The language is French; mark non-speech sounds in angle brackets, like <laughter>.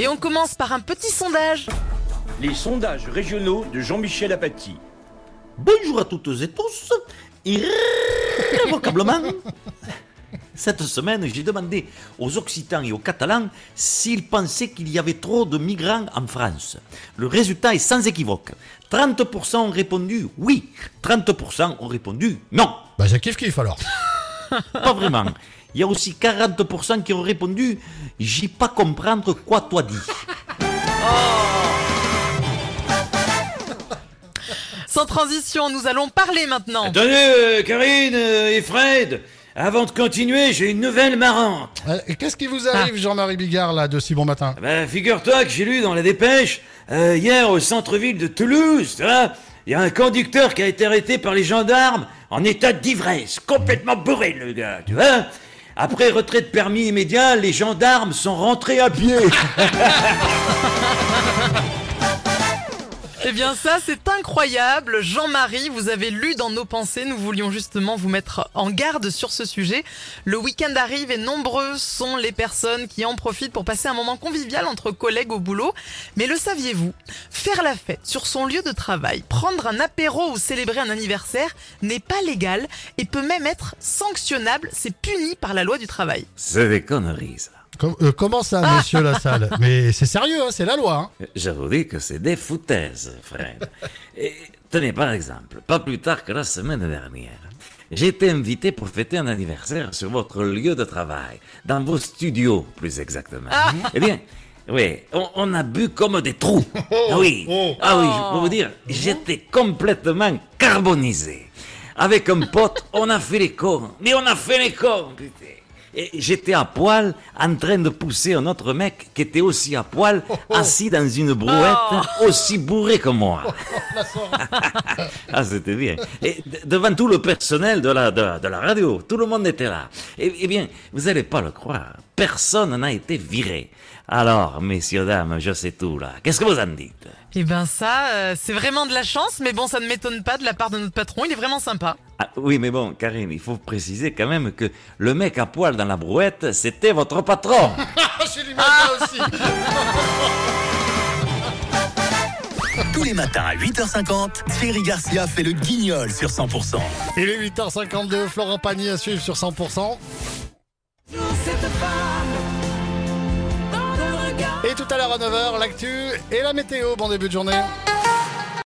Et on commence par un petit sondage. Les sondages régionaux de Jean-Michel Apathy. Bonjour à toutes et tous. Irrévocablement. Cette semaine, j'ai demandé aux Occitans et aux Catalans s'ils pensaient qu'il y avait trop de migrants en France. Le résultat est sans équivoque. 30% ont répondu oui, 30% ont répondu non. Bah c'est kiff kiff alors. Pas vraiment. Il y a aussi 40% qui ont répondu j'ai pas comprendre quoi toi dit. Sans transition, nous allons parler maintenant. Attendez, euh, Karine euh, et Fred, avant de continuer, j'ai une nouvelle marrante. Euh, Qu'est-ce qui vous arrive, Jean-Marie Bigard, là, de si bon matin Ben, figure-toi que j'ai lu dans la dépêche, euh, hier au centre-ville de Toulouse, tu vois, il y a un conducteur qui a été arrêté par les gendarmes en état d'ivresse, complètement bourré le gars, tu vois. Après retrait de permis immédiat, les gendarmes sont rentrés à pied. <laughs> Eh bien ça, c'est incroyable. Jean-Marie, vous avez lu dans nos pensées, nous voulions justement vous mettre en garde sur ce sujet. Le week-end arrive et nombreuses sont les personnes qui en profitent pour passer un moment convivial entre collègues au boulot. Mais le saviez-vous? Faire la fête sur son lieu de travail, prendre un apéro ou célébrer un anniversaire n'est pas légal et peut même être sanctionnable. C'est puni par la loi du travail. C'est des conneries, ça. Com- euh, Comment ça, monsieur Lassalle? Mais c'est sérieux, hein, c'est la loi. Hein. Je vous dis que c'est des foutaises, frère. Et, tenez, par exemple, pas plus tard que la semaine dernière, j'ai été invité pour fêter un anniversaire sur votre lieu de travail, dans vos studios, plus exactement. Eh bien, oui, on, on a bu comme des trous. <laughs> Ah oui, ah oui, je peux vous dire, j'étais complètement carbonisé. Avec un pote, on a fait les cons. Mais on a fait les cons, putain. Et j'étais à poil en train de pousser un autre mec qui était aussi à poil, assis dans une brouette, aussi bourré que moi. <laughs> ah, c'était bien. Et de- devant tout le personnel de la, de, de la radio, tout le monde était là. Et, eh bien, vous n'allez pas le croire, personne n'a été viré. Alors, messieurs, dames, je sais tout là. Qu'est-ce que vous en dites? Eh ben ça, euh, c'est vraiment de la chance, mais bon, ça ne m'étonne pas de la part de notre patron, il est vraiment sympa. Ah, oui, mais bon, Karine, il faut préciser quand même que le mec à poil dans la brouette, c'était votre patron. J'ai l'image là aussi. <laughs> Tous les matins à 8h50, Thierry Garcia fait le guignol sur 100%. Il est 8h52, Florent Pagny à suivre sur 100%. Et tout à l'heure à 9h, l'actu et la météo. Bon début de journée.